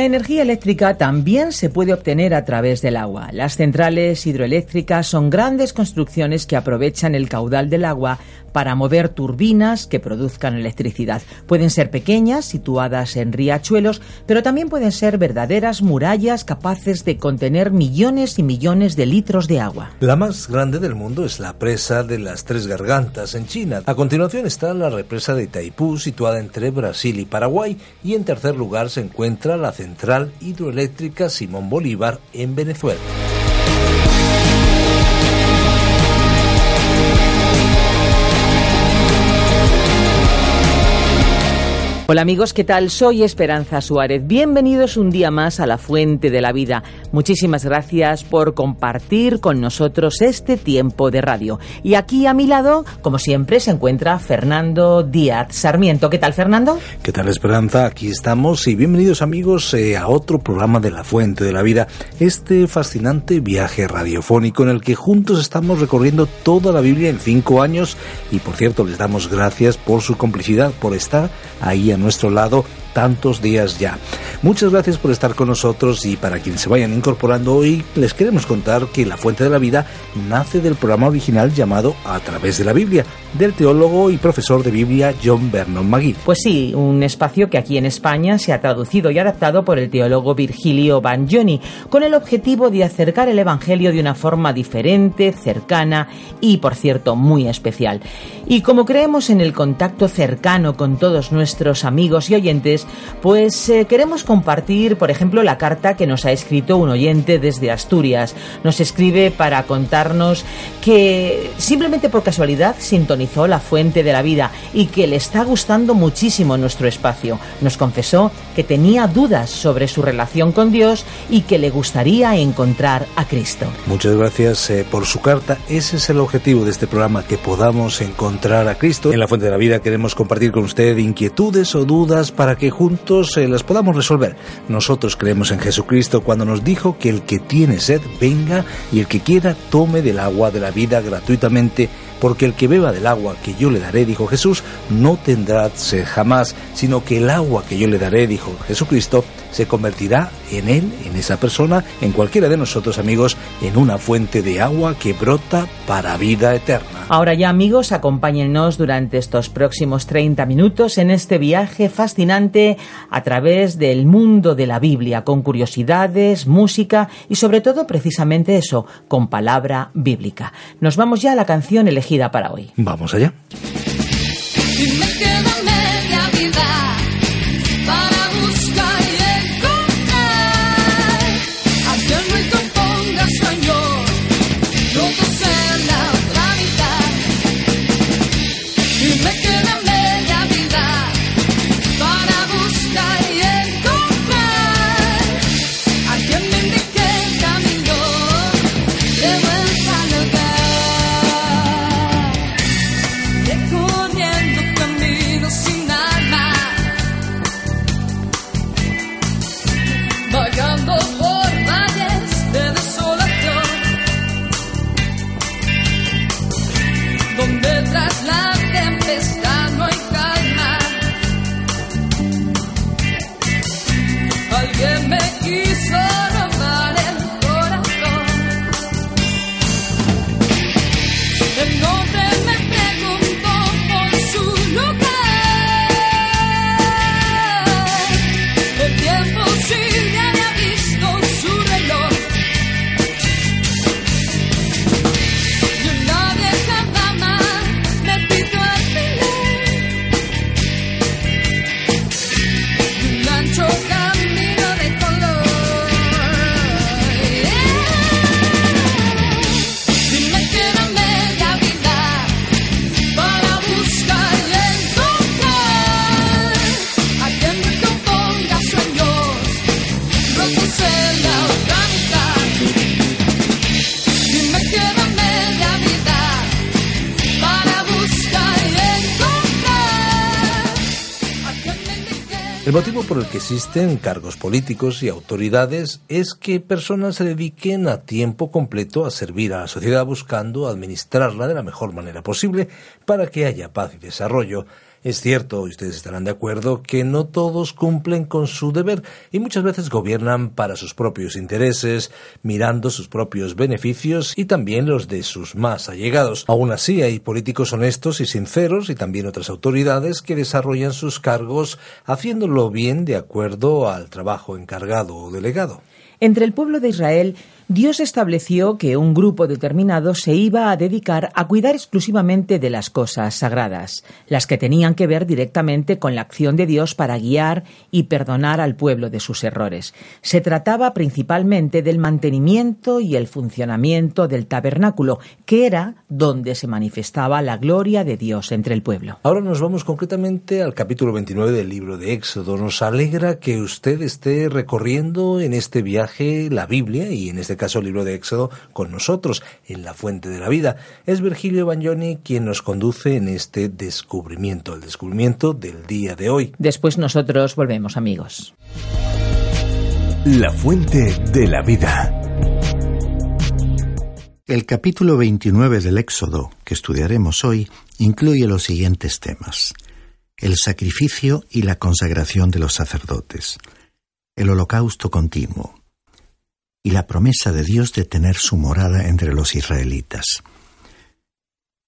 La energía eléctrica también se puede obtener a través del agua. Las centrales hidroeléctricas son grandes construcciones que aprovechan el caudal del agua para mover turbinas que produzcan electricidad. Pueden ser pequeñas, situadas en riachuelos, pero también pueden ser verdaderas murallas capaces de contener millones y millones de litros de agua. La más grande del mundo es la presa de las Tres Gargantas en China. A continuación está la represa de Itaipú, situada entre Brasil y Paraguay, y en tercer lugar se encuentra la central hidroeléctrica Simón Bolívar en Venezuela. Hola amigos, ¿qué tal? Soy Esperanza Suárez. Bienvenidos un día más a la Fuente de la Vida. Muchísimas gracias por compartir con nosotros este tiempo de radio. Y aquí a mi lado, como siempre, se encuentra Fernando Díaz Sarmiento. ¿Qué tal, Fernando? ¿Qué tal, Esperanza? Aquí estamos y bienvenidos amigos eh, a otro programa de la Fuente de la Vida. Este fascinante viaje radiofónico en el que juntos estamos recorriendo toda la Biblia en cinco años y por cierto les damos gracias por su complicidad, por estar ahí a nuestro lado tantos días ya. Muchas gracias por estar con nosotros y para quienes se vayan incorporando hoy les queremos contar que La Fuente de la Vida nace del programa original llamado A través de la Biblia, del teólogo y profesor de Biblia John Vernon Magui. Pues sí, un espacio que aquí en España se ha traducido y adaptado por el teólogo Virgilio Bagnoni, con el objetivo de acercar el Evangelio de una forma diferente, cercana y, por cierto, muy especial. Y como creemos en el contacto cercano con todos nuestros amigos y oyentes, pues eh, queremos compartir, por ejemplo, la carta que nos ha escrito un oyente desde Asturias. Nos escribe para contarnos que simplemente por casualidad sintonizó la fuente de la vida y que le está gustando muchísimo nuestro espacio. Nos confesó que tenía dudas sobre su relación con Dios y que le gustaría encontrar a Cristo. Muchas gracias eh, por su carta. Ese es el objetivo de este programa, que podamos encontrar a Cristo. En la fuente de la vida queremos compartir con usted inquietudes o dudas para que juntos eh, las podamos resolver. Nosotros creemos en Jesucristo cuando nos dijo que el que tiene sed venga y el que quiera tome del agua de la vida gratuitamente porque el que beba del agua que yo le daré, dijo Jesús, no tendrá jamás, sino que el agua que yo le daré, dijo Jesucristo, se convertirá en él, en esa persona, en cualquiera de nosotros amigos, en una fuente de agua que brota para vida eterna. Ahora ya amigos, acompáñennos durante estos próximos 30 minutos en este viaje fascinante a través del mundo de la Biblia, con curiosidades, música y sobre todo precisamente eso, con palabra bíblica. Nos vamos ya a la canción elegida para hoy. Vamos allá. Existen cargos políticos y autoridades es que personas se dediquen a tiempo completo a servir a la sociedad buscando administrarla de la mejor manera posible para que haya paz y desarrollo. Es cierto, y ustedes estarán de acuerdo, que no todos cumplen con su deber y muchas veces gobiernan para sus propios intereses, mirando sus propios beneficios y también los de sus más allegados. Aún así, hay políticos honestos y sinceros y también otras autoridades que desarrollan sus cargos haciéndolo bien de acuerdo al trabajo encargado o delegado. Entre el pueblo de Israel Dios estableció que un grupo determinado se iba a dedicar a cuidar exclusivamente de las cosas sagradas, las que tenían que ver directamente con la acción de Dios para guiar y perdonar al pueblo de sus errores. Se trataba principalmente del mantenimiento y el funcionamiento del tabernáculo, que era donde se manifestaba la gloria de Dios entre el pueblo. Ahora nos vamos concretamente al capítulo 29 del libro de Éxodo. Nos alegra que usted esté recorriendo en este viaje la Biblia y en este caso el libro de Éxodo, con nosotros en la fuente de la vida. Es Virgilio Bagnoni quien nos conduce en este descubrimiento, el descubrimiento del día de hoy. Después nosotros volvemos, amigos. La fuente de la vida. El capítulo 29 del Éxodo, que estudiaremos hoy, incluye los siguientes temas. El sacrificio y la consagración de los sacerdotes. El holocausto continuo y la promesa de Dios de tener su morada entre los israelitas.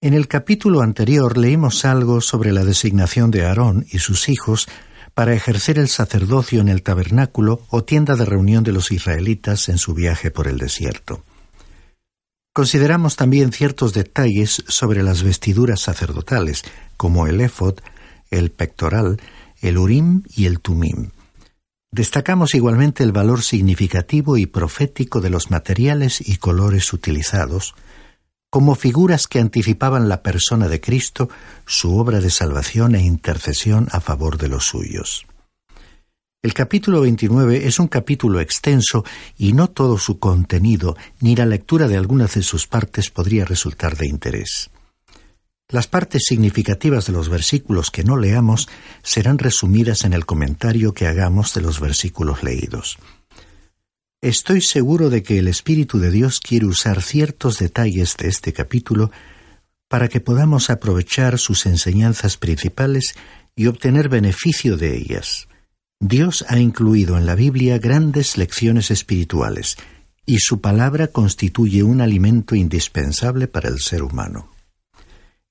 En el capítulo anterior leímos algo sobre la designación de Aarón y sus hijos para ejercer el sacerdocio en el tabernáculo o tienda de reunión de los israelitas en su viaje por el desierto. Consideramos también ciertos detalles sobre las vestiduras sacerdotales, como el éfod, el pectoral, el urim y el tumim. Destacamos igualmente el valor significativo y profético de los materiales y colores utilizados, como figuras que anticipaban la persona de Cristo, su obra de salvación e intercesión a favor de los suyos. El capítulo 29 es un capítulo extenso y no todo su contenido ni la lectura de algunas de sus partes podría resultar de interés. Las partes significativas de los versículos que no leamos serán resumidas en el comentario que hagamos de los versículos leídos. Estoy seguro de que el Espíritu de Dios quiere usar ciertos detalles de este capítulo para que podamos aprovechar sus enseñanzas principales y obtener beneficio de ellas. Dios ha incluido en la Biblia grandes lecciones espirituales, y su palabra constituye un alimento indispensable para el ser humano.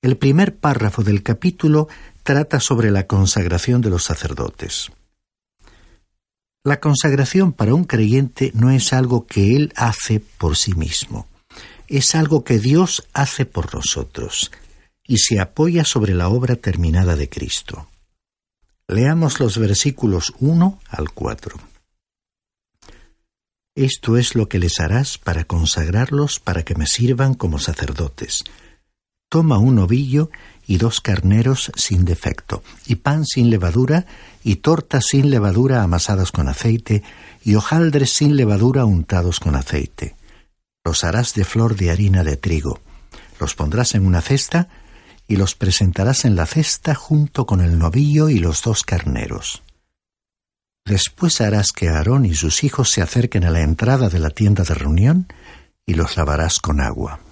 El primer párrafo del capítulo trata sobre la consagración de los sacerdotes. La consagración para un creyente no es algo que él hace por sí mismo, es algo que Dios hace por nosotros y se apoya sobre la obra terminada de Cristo. Leamos los versículos 1 al 4. Esto es lo que les harás para consagrarlos para que me sirvan como sacerdotes toma un ovillo y dos carneros sin defecto, y pan sin levadura, y tortas sin levadura amasadas con aceite, y hojaldres sin levadura untados con aceite. Los harás de flor de harina de trigo. Los pondrás en una cesta, y los presentarás en la cesta junto con el novillo y los dos carneros. Después harás que Aarón y sus hijos se acerquen a la entrada de la tienda de reunión, y los lavarás con agua.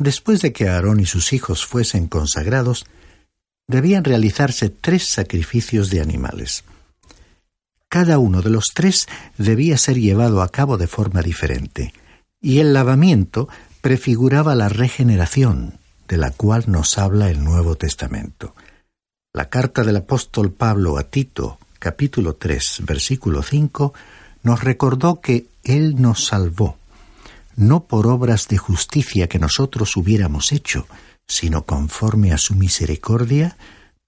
Después de que Aarón y sus hijos fuesen consagrados, debían realizarse tres sacrificios de animales. Cada uno de los tres debía ser llevado a cabo de forma diferente, y el lavamiento prefiguraba la regeneración, de la cual nos habla el Nuevo Testamento. La carta del apóstol Pablo a Tito, capítulo 3, versículo 5, nos recordó que Él nos salvó no por obras de justicia que nosotros hubiéramos hecho, sino conforme a su misericordia,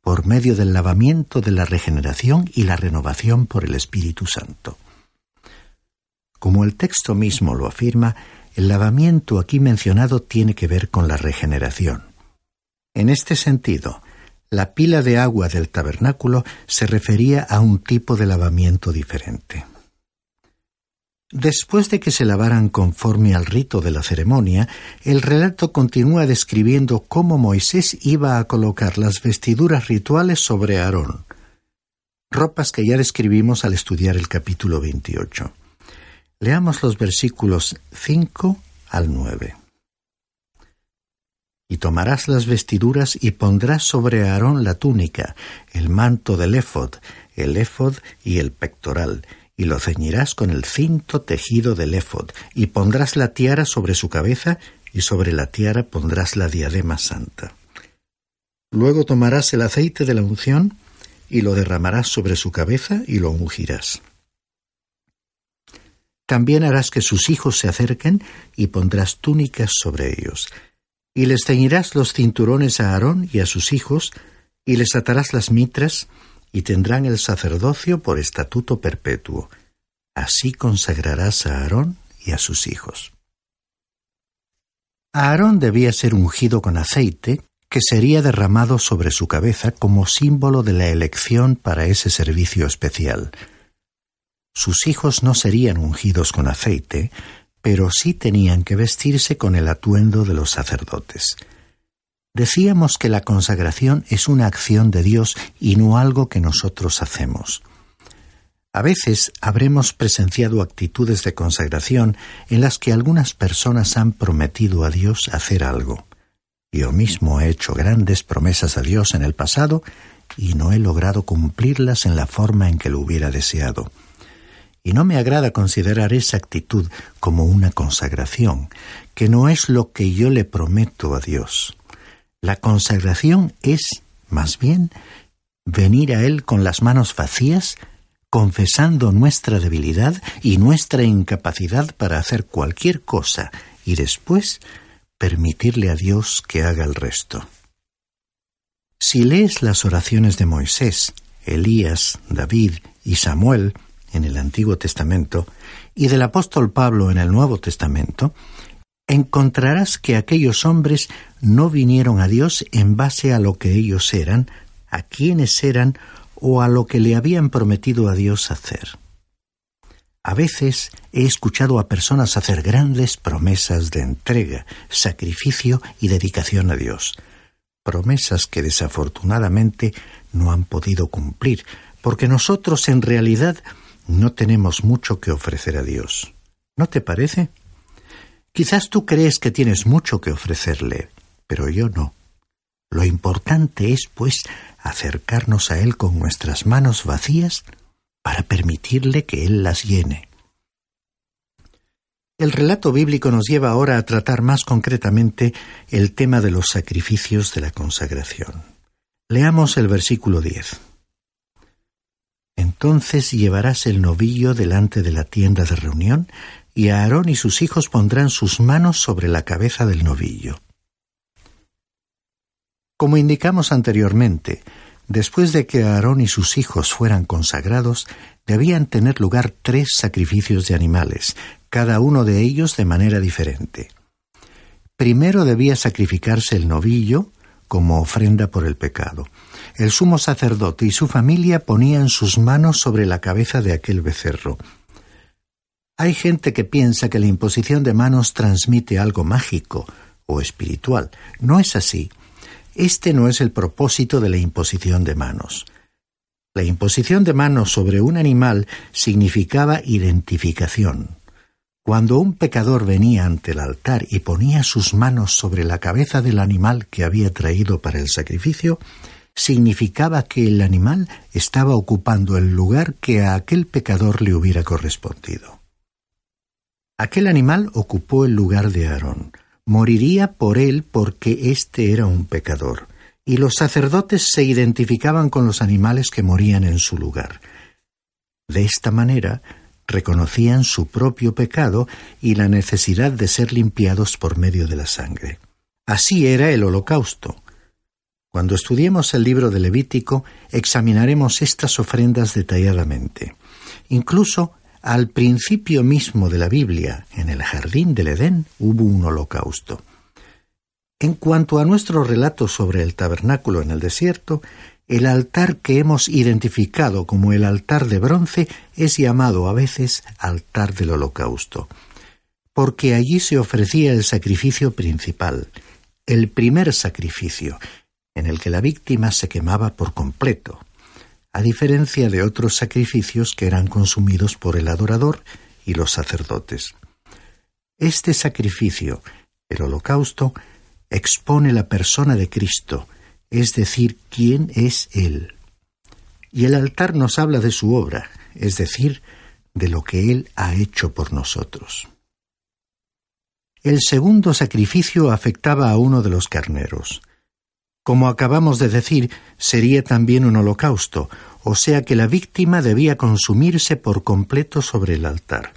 por medio del lavamiento de la regeneración y la renovación por el Espíritu Santo. Como el texto mismo lo afirma, el lavamiento aquí mencionado tiene que ver con la regeneración. En este sentido, la pila de agua del tabernáculo se refería a un tipo de lavamiento diferente. Después de que se lavaran conforme al rito de la ceremonia, el relato continúa describiendo cómo Moisés iba a colocar las vestiduras rituales sobre Aarón, ropas que ya describimos al estudiar el capítulo 28. Leamos los versículos 5 al 9. Y tomarás las vestiduras y pondrás sobre Aarón la túnica, el manto del éfod, el éfod y el pectoral, y lo ceñirás con el cinto tejido del éfod, y pondrás la tiara sobre su cabeza, y sobre la tiara pondrás la diadema santa. Luego tomarás el aceite de la unción, y lo derramarás sobre su cabeza, y lo ungirás. También harás que sus hijos se acerquen, y pondrás túnicas sobre ellos. Y les ceñirás los cinturones a Aarón y a sus hijos, y les atarás las mitras, y tendrán el sacerdocio por estatuto perpetuo. Así consagrarás a Aarón y a sus hijos. Aarón debía ser ungido con aceite, que sería derramado sobre su cabeza como símbolo de la elección para ese servicio especial. Sus hijos no serían ungidos con aceite, pero sí tenían que vestirse con el atuendo de los sacerdotes. Decíamos que la consagración es una acción de Dios y no algo que nosotros hacemos. A veces habremos presenciado actitudes de consagración en las que algunas personas han prometido a Dios hacer algo. Yo mismo he hecho grandes promesas a Dios en el pasado y no he logrado cumplirlas en la forma en que lo hubiera deseado. Y no me agrada considerar esa actitud como una consagración, que no es lo que yo le prometo a Dios. La consagración es, más bien, venir a Él con las manos vacías, confesando nuestra debilidad y nuestra incapacidad para hacer cualquier cosa, y después permitirle a Dios que haga el resto. Si lees las oraciones de Moisés, Elías, David y Samuel en el Antiguo Testamento y del apóstol Pablo en el Nuevo Testamento, encontrarás que aquellos hombres no vinieron a Dios en base a lo que ellos eran, a quienes eran o a lo que le habían prometido a Dios hacer. A veces he escuchado a personas hacer grandes promesas de entrega, sacrificio y dedicación a Dios, promesas que desafortunadamente no han podido cumplir, porque nosotros en realidad no tenemos mucho que ofrecer a Dios. ¿No te parece? Quizás tú crees que tienes mucho que ofrecerle, pero yo no. Lo importante es, pues, acercarnos a Él con nuestras manos vacías para permitirle que Él las llene. El relato bíblico nos lleva ahora a tratar más concretamente el tema de los sacrificios de la consagración. Leamos el versículo 10. Entonces llevarás el novillo delante de la tienda de reunión y Aarón y sus hijos pondrán sus manos sobre la cabeza del novillo. Como indicamos anteriormente, después de que Aarón y sus hijos fueran consagrados, debían tener lugar tres sacrificios de animales, cada uno de ellos de manera diferente. Primero debía sacrificarse el novillo como ofrenda por el pecado. El sumo sacerdote y su familia ponían sus manos sobre la cabeza de aquel becerro, hay gente que piensa que la imposición de manos transmite algo mágico o espiritual. No es así. Este no es el propósito de la imposición de manos. La imposición de manos sobre un animal significaba identificación. Cuando un pecador venía ante el altar y ponía sus manos sobre la cabeza del animal que había traído para el sacrificio, significaba que el animal estaba ocupando el lugar que a aquel pecador le hubiera correspondido. Aquel animal ocupó el lugar de Aarón. Moriría por él porque éste era un pecador. Y los sacerdotes se identificaban con los animales que morían en su lugar. De esta manera, reconocían su propio pecado y la necesidad de ser limpiados por medio de la sangre. Así era el holocausto. Cuando estudiemos el libro de Levítico, examinaremos estas ofrendas detalladamente. Incluso al principio mismo de la Biblia, en el jardín del Edén, hubo un holocausto. En cuanto a nuestro relato sobre el tabernáculo en el desierto, el altar que hemos identificado como el altar de bronce es llamado a veces altar del holocausto, porque allí se ofrecía el sacrificio principal, el primer sacrificio, en el que la víctima se quemaba por completo. A diferencia de otros sacrificios que eran consumidos por el adorador y los sacerdotes. Este sacrificio, el holocausto, expone la persona de Cristo, es decir, quién es Él. Y el altar nos habla de su obra, es decir, de lo que Él ha hecho por nosotros. El segundo sacrificio afectaba a uno de los carneros. Como acabamos de decir, sería también un holocausto, o sea que la víctima debía consumirse por completo sobre el altar.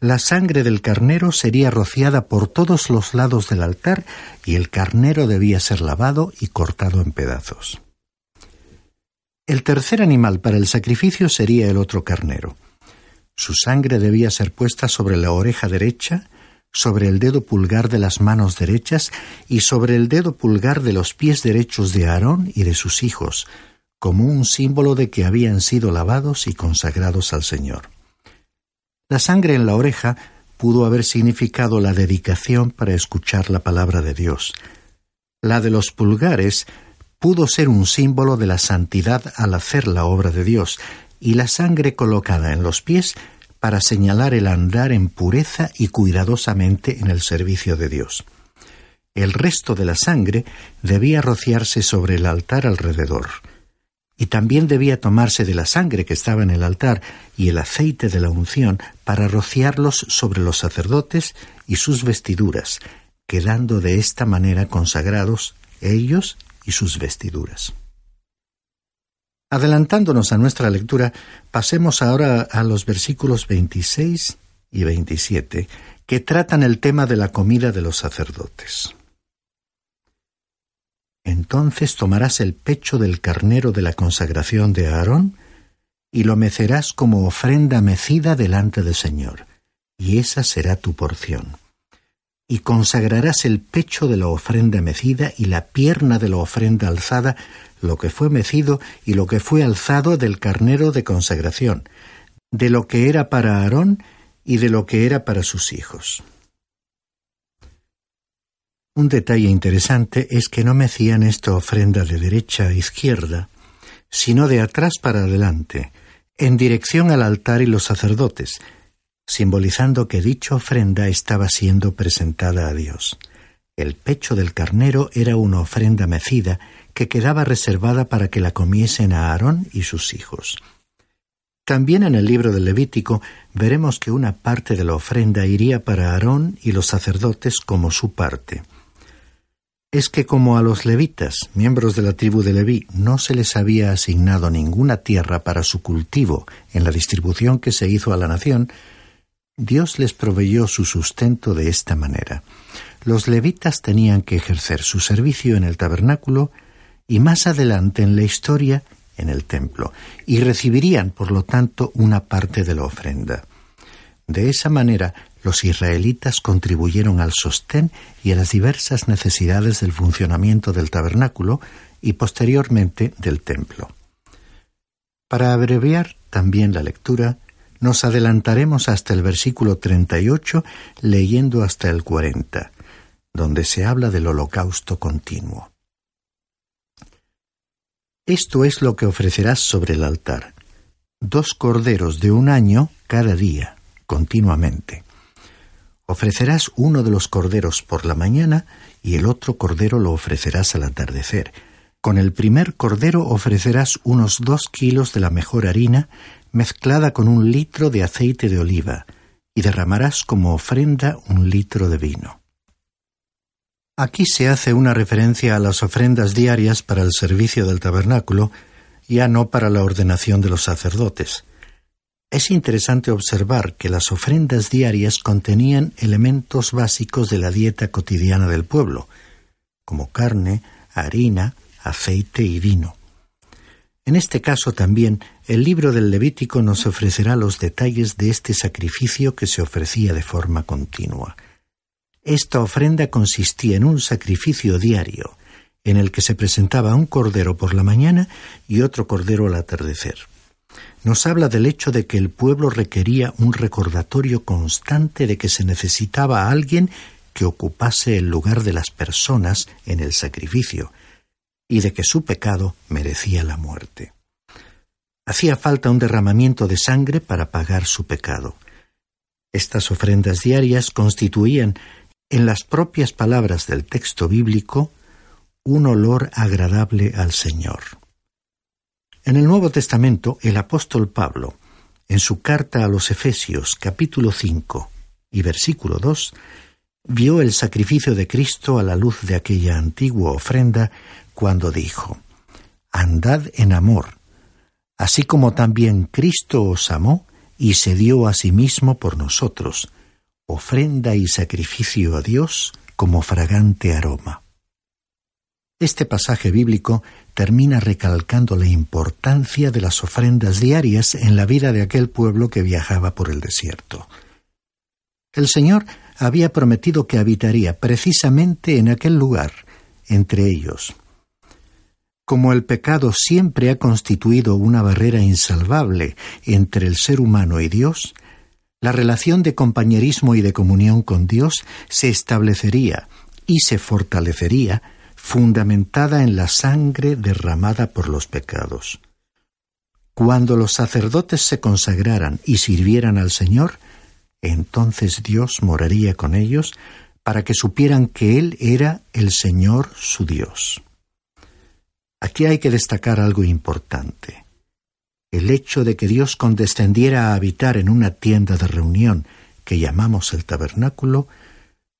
La sangre del carnero sería rociada por todos los lados del altar y el carnero debía ser lavado y cortado en pedazos. El tercer animal para el sacrificio sería el otro carnero. Su sangre debía ser puesta sobre la oreja derecha, sobre el dedo pulgar de las manos derechas y sobre el dedo pulgar de los pies derechos de Aarón y de sus hijos, como un símbolo de que habían sido lavados y consagrados al Señor. La sangre en la oreja pudo haber significado la dedicación para escuchar la palabra de Dios. La de los pulgares pudo ser un símbolo de la santidad al hacer la obra de Dios, y la sangre colocada en los pies para señalar el andar en pureza y cuidadosamente en el servicio de Dios. El resto de la sangre debía rociarse sobre el altar alrededor, y también debía tomarse de la sangre que estaba en el altar y el aceite de la unción para rociarlos sobre los sacerdotes y sus vestiduras, quedando de esta manera consagrados ellos y sus vestiduras. Adelantándonos a nuestra lectura, pasemos ahora a los versículos 26 y 27, que tratan el tema de la comida de los sacerdotes. Entonces tomarás el pecho del carnero de la consagración de Aarón y lo mecerás como ofrenda mecida delante del Señor, y esa será tu porción. Y consagrarás el pecho de la ofrenda mecida y la pierna de la ofrenda alzada lo que fue mecido y lo que fue alzado del carnero de consagración, de lo que era para Aarón y de lo que era para sus hijos. Un detalle interesante es que no mecían esta ofrenda de derecha a izquierda, sino de atrás para adelante, en dirección al altar y los sacerdotes, simbolizando que dicha ofrenda estaba siendo presentada a Dios. El pecho del carnero era una ofrenda mecida que quedaba reservada para que la comiesen a Aarón y sus hijos. También en el libro del Levítico veremos que una parte de la ofrenda iría para Aarón y los sacerdotes como su parte. Es que como a los levitas, miembros de la tribu de Leví, no se les había asignado ninguna tierra para su cultivo en la distribución que se hizo a la nación, Dios les proveyó su sustento de esta manera. Los levitas tenían que ejercer su servicio en el tabernáculo y más adelante en la historia en el templo, y recibirían, por lo tanto, una parte de la ofrenda. De esa manera, los israelitas contribuyeron al sostén y a las diversas necesidades del funcionamiento del tabernáculo y posteriormente del templo. Para abreviar también la lectura, nos adelantaremos hasta el versículo 38 leyendo hasta el 40, donde se habla del holocausto continuo. Esto es lo que ofrecerás sobre el altar. Dos corderos de un año cada día, continuamente. Ofrecerás uno de los corderos por la mañana y el otro cordero lo ofrecerás al atardecer. Con el primer cordero ofrecerás unos dos kilos de la mejor harina mezclada con un litro de aceite de oliva y derramarás como ofrenda un litro de vino. Aquí se hace una referencia a las ofrendas diarias para el servicio del tabernáculo, ya no para la ordenación de los sacerdotes. Es interesante observar que las ofrendas diarias contenían elementos básicos de la dieta cotidiana del pueblo, como carne, harina, aceite y vino. En este caso también, el libro del Levítico nos ofrecerá los detalles de este sacrificio que se ofrecía de forma continua. Esta ofrenda consistía en un sacrificio diario, en el que se presentaba un cordero por la mañana y otro cordero al atardecer. Nos habla del hecho de que el pueblo requería un recordatorio constante de que se necesitaba a alguien que ocupase el lugar de las personas en el sacrificio, y de que su pecado merecía la muerte. Hacía falta un derramamiento de sangre para pagar su pecado. Estas ofrendas diarias constituían, en las propias palabras del texto bíblico, un olor agradable al Señor. En el Nuevo Testamento, el apóstol Pablo, en su carta a los Efesios capítulo 5 y versículo 2, vio el sacrificio de Cristo a la luz de aquella antigua ofrenda cuando dijo, Andad en amor, así como también Cristo os amó y se dio a sí mismo por nosotros, ofrenda y sacrificio a Dios como fragante aroma. Este pasaje bíblico termina recalcando la importancia de las ofrendas diarias en la vida de aquel pueblo que viajaba por el desierto. El Señor había prometido que habitaría precisamente en aquel lugar, entre ellos. Como el pecado siempre ha constituido una barrera insalvable entre el ser humano y Dios, la relación de compañerismo y de comunión con Dios se establecería y se fortalecería fundamentada en la sangre derramada por los pecados. Cuando los sacerdotes se consagraran y sirvieran al Señor, entonces Dios moraría con ellos para que supieran que Él era el Señor su Dios. Aquí hay que destacar algo importante. El hecho de que Dios condescendiera a habitar en una tienda de reunión que llamamos el tabernáculo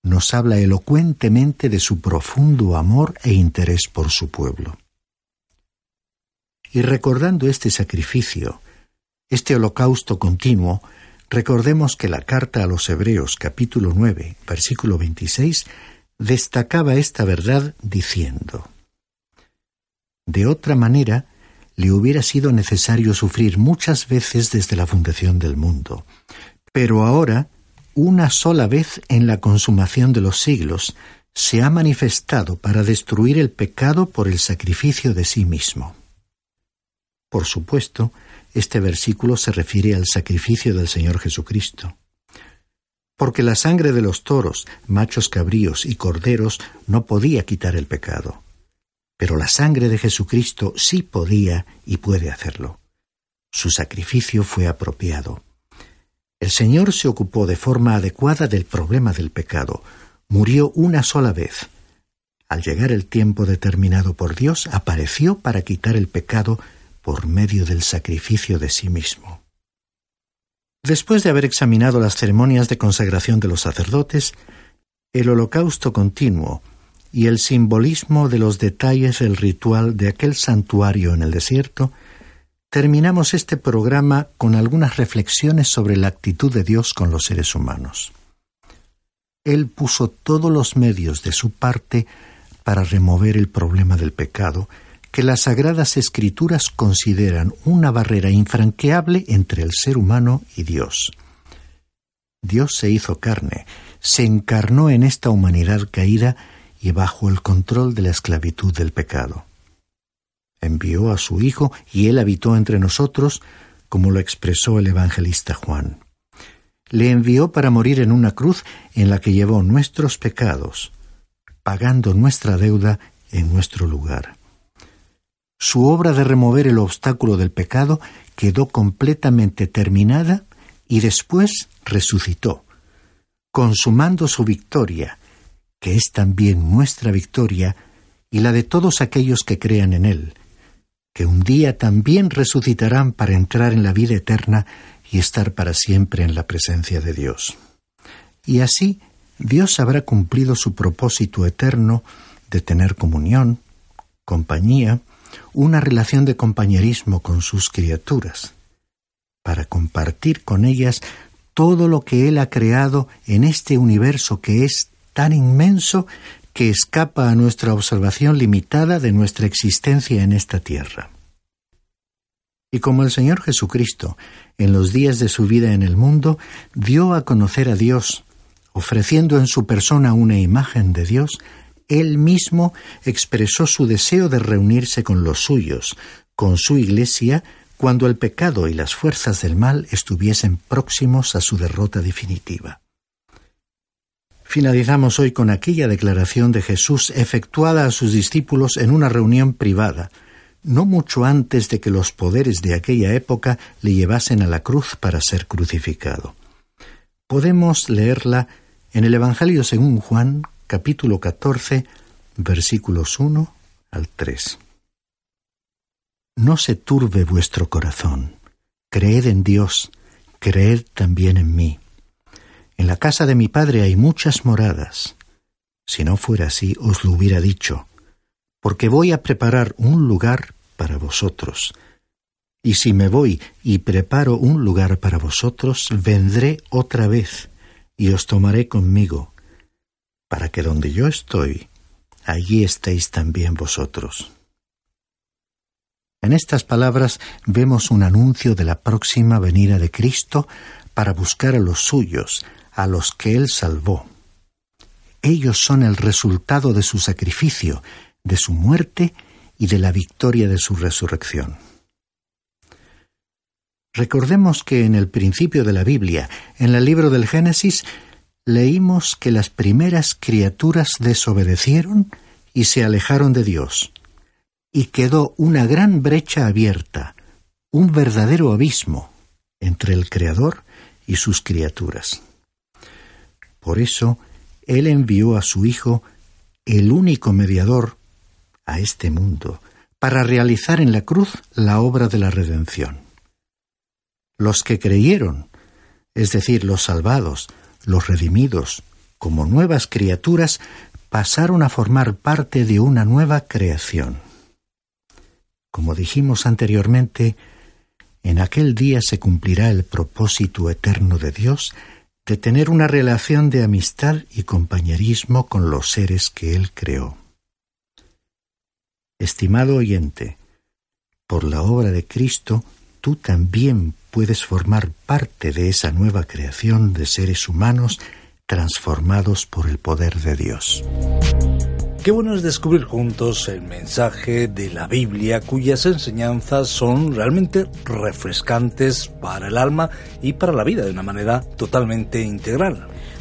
nos habla elocuentemente de su profundo amor e interés por su pueblo. Y recordando este sacrificio, este holocausto continuo, recordemos que la carta a los Hebreos capítulo 9, versículo 26, destacaba esta verdad diciendo, De otra manera, le hubiera sido necesario sufrir muchas veces desde la fundación del mundo, pero ahora una sola vez en la consumación de los siglos, se ha manifestado para destruir el pecado por el sacrificio de sí mismo. Por supuesto, este versículo se refiere al sacrificio del Señor Jesucristo. Porque la sangre de los toros, machos cabríos y corderos no podía quitar el pecado. Pero la sangre de Jesucristo sí podía y puede hacerlo. Su sacrificio fue apropiado. El Señor se ocupó de forma adecuada del problema del pecado. Murió una sola vez. Al llegar el tiempo determinado por Dios, apareció para quitar el pecado por medio del sacrificio de sí mismo. Después de haber examinado las ceremonias de consagración de los sacerdotes, el holocausto continuo y el simbolismo de los detalles del ritual de aquel santuario en el desierto, terminamos este programa con algunas reflexiones sobre la actitud de Dios con los seres humanos. Él puso todos los medios de su parte para remover el problema del pecado, que las sagradas escrituras consideran una barrera infranqueable entre el ser humano y Dios. Dios se hizo carne, se encarnó en esta humanidad caída y bajo el control de la esclavitud del pecado envió a su Hijo y Él habitó entre nosotros, como lo expresó el evangelista Juan. Le envió para morir en una cruz en la que llevó nuestros pecados, pagando nuestra deuda en nuestro lugar. Su obra de remover el obstáculo del pecado quedó completamente terminada y después resucitó, consumando su victoria, que es también nuestra victoria y la de todos aquellos que crean en Él, que un día también resucitarán para entrar en la vida eterna y estar para siempre en la presencia de Dios. Y así Dios habrá cumplido su propósito eterno de tener comunión, compañía, una relación de compañerismo con sus criaturas, para compartir con ellas todo lo que Él ha creado en este universo que es tan inmenso que escapa a nuestra observación limitada de nuestra existencia en esta tierra. Y como el Señor Jesucristo, en los días de su vida en el mundo, dio a conocer a Dios, ofreciendo en su persona una imagen de Dios, Él mismo expresó su deseo de reunirse con los suyos, con su Iglesia, cuando el pecado y las fuerzas del mal estuviesen próximos a su derrota definitiva. Finalizamos hoy con aquella declaración de Jesús efectuada a sus discípulos en una reunión privada, no mucho antes de que los poderes de aquella época le llevasen a la cruz para ser crucificado. Podemos leerla en el Evangelio según Juan, capítulo 14, versículos 1 al 3. No se turbe vuestro corazón. Creed en Dios, creed también en mí. En la casa de mi Padre hay muchas moradas. Si no fuera así, os lo hubiera dicho, porque voy a preparar un lugar para vosotros. Y si me voy y preparo un lugar para vosotros, vendré otra vez y os tomaré conmigo, para que donde yo estoy, allí estéis también vosotros. En estas palabras vemos un anuncio de la próxima venida de Cristo para buscar a los suyos, a los que Él salvó. Ellos son el resultado de su sacrificio, de su muerte y de la victoria de su resurrección. Recordemos que en el principio de la Biblia, en el libro del Génesis, leímos que las primeras criaturas desobedecieron y se alejaron de Dios, y quedó una gran brecha abierta, un verdadero abismo entre el Creador y sus criaturas. Por eso, Él envió a su Hijo, el único mediador, a este mundo, para realizar en la cruz la obra de la redención. Los que creyeron, es decir, los salvados, los redimidos, como nuevas criaturas, pasaron a formar parte de una nueva creación. Como dijimos anteriormente, en aquel día se cumplirá el propósito eterno de Dios de tener una relación de amistad y compañerismo con los seres que Él creó. Estimado oyente, por la obra de Cristo, tú también puedes formar parte de esa nueva creación de seres humanos transformados por el poder de Dios. Qué bueno es descubrir juntos el mensaje de la Biblia cuyas enseñanzas son realmente refrescantes para el alma y para la vida de una manera totalmente integral.